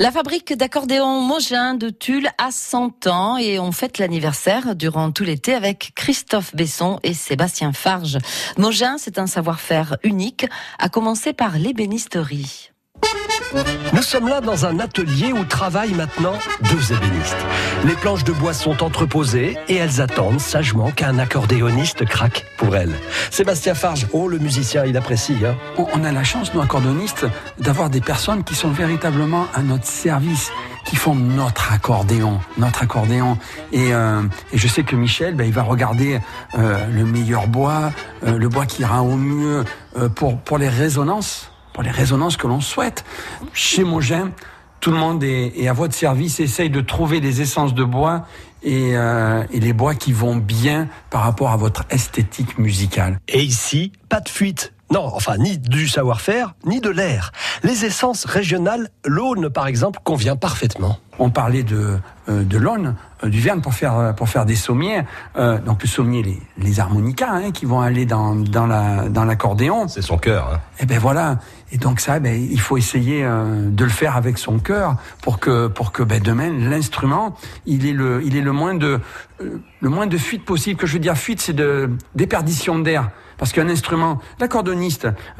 La fabrique d'accordéons Mogin de Tulle a 100 ans et on fête l'anniversaire durant tout l'été avec Christophe Besson et Sébastien Farge. Mogin, c'est un savoir-faire unique, à commencer par l'ébénisterie. Nous sommes là dans un atelier où travaillent maintenant deux ébénistes. Les planches de bois sont entreposées et elles attendent sagement qu'un accordéoniste craque pour elles. Sébastien Farge, oh le musicien, il apprécie. Hein. On a la chance, nous accordéonistes, d'avoir des personnes qui sont véritablement à notre service qui font notre accordéon, notre accordéon. Et, euh, et je sais que Michel, ben, il va regarder euh, le meilleur bois, euh, le bois qui ira au mieux euh, pour, pour les résonances les résonances que l'on souhaite. Chez Mogin, tout le monde est, à votre service, essaye de trouver des essences de bois euh, et, les bois qui vont bien par rapport à votre esthétique musicale. Et ici, pas de fuite. Non, enfin, ni du savoir-faire, ni de l'air. Les essences régionales, l'aune par exemple, convient parfaitement. On parlait de, euh, de l'aune, euh, du verne pour faire, pour faire des sommiers. Euh, donc le sommier, les, les harmonicas hein, qui vont aller dans, dans, la, dans l'accordéon. C'est son cœur. Hein. Et eh ben voilà. Et donc ça, ben, il faut essayer de le faire avec son cœur pour que, pour que ben, demain, l'instrument, il est le, il est le moins de, le moins de fuite possible. Que je veux dire fuite, c'est de déperdition d'air. Parce qu'un instrument,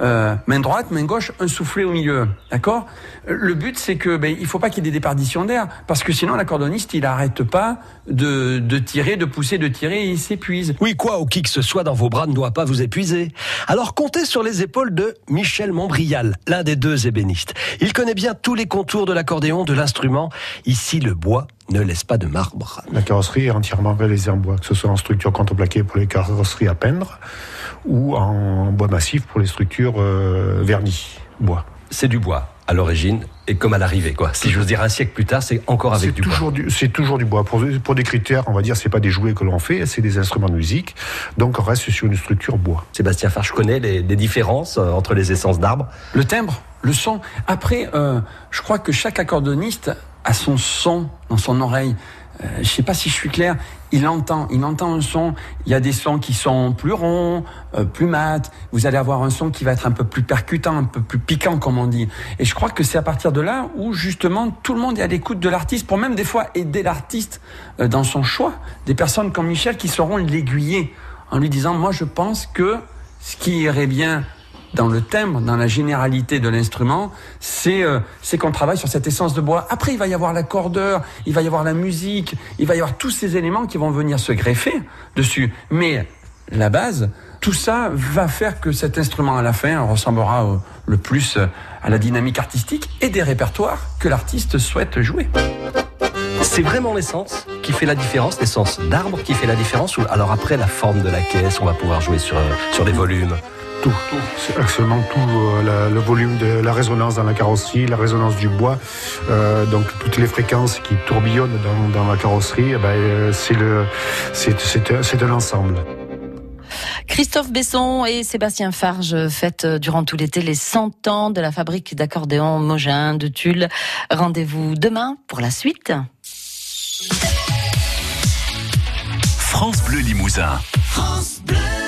euh, main droite, main gauche, un soufflet au milieu, d'accord? Le but, c'est que ben, il faut pas qu'il y ait des déperditions d'air, parce que sinon l'accordoniste, il arrête pas de, de tirer, de pousser, de tirer, et il s'épuise. Oui, quoi, ou qui que ce soit dans vos bras ne doit pas vous épuiser. Alors comptez sur les épaules de Michel Montbrial, l'un des deux ébénistes. Il connaît bien tous les contours de l'accordéon, de l'instrument. Ici, le bois ne laisse pas de marbre. La carrosserie est entièrement réalisée en bois, que ce soit en structure contreplaquée pour les carrosseries à peindre ou en bois massif pour les structures euh, vernies bois. C'est du bois à l'origine et comme à l'arrivée, quoi. Si j'ose dire un siècle plus tard, c'est encore avec du toujours bois. C'est toujours du bois. Pour, pour des critères, on va dire, c'est pas des jouets que l'on fait, c'est des instruments de musique. Donc on reste sur une structure bois. Sébastien Farge connaît les, les différences euh, entre les essences d'arbres. Le timbre, le son. Après, euh, je crois que chaque accordoniste a son son dans son oreille. Euh, je sais pas si je suis clair. Il entend, il entend un son. Il y a des sons qui sont plus ronds, euh, plus mat. Vous allez avoir un son qui va être un peu plus percutant, un peu plus piquant, comme on dit. Et je crois que c'est à partir de là où justement tout le monde est à l'écoute de l'artiste pour même des fois aider l'artiste euh, dans son choix. Des personnes comme Michel qui sauront l'aiguiller en lui disant moi je pense que ce qui irait bien dans le timbre, dans la généralité de l'instrument, c'est euh, qu'on travaille sur cette essence de bois. Après, il va y avoir l'accordeur, il va y avoir la musique, il va y avoir tous ces éléments qui vont venir se greffer dessus. Mais la base, tout ça va faire que cet instrument à la fin ressemblera le plus à la dynamique artistique et des répertoires que l'artiste souhaite jouer. C'est vraiment l'essence qui fait la différence, l'essence d'arbre qui fait la différence ou alors après la forme de la caisse, on va pouvoir jouer sur, euh, sur les volumes tout. C'est absolument tout. Euh, le volume de la résonance dans la carrosserie, la résonance du bois, euh, donc toutes les fréquences qui tourbillonnent dans, la carrosserie, eh ben, euh, c'est le, c'est un ensemble. Christophe Besson et Sébastien Farge fêtent durant tout l'été les 100 ans de la fabrique d'accordéons Mogin de Tulle. Rendez-vous demain pour la suite. France Bleu Limousin. France Bleu.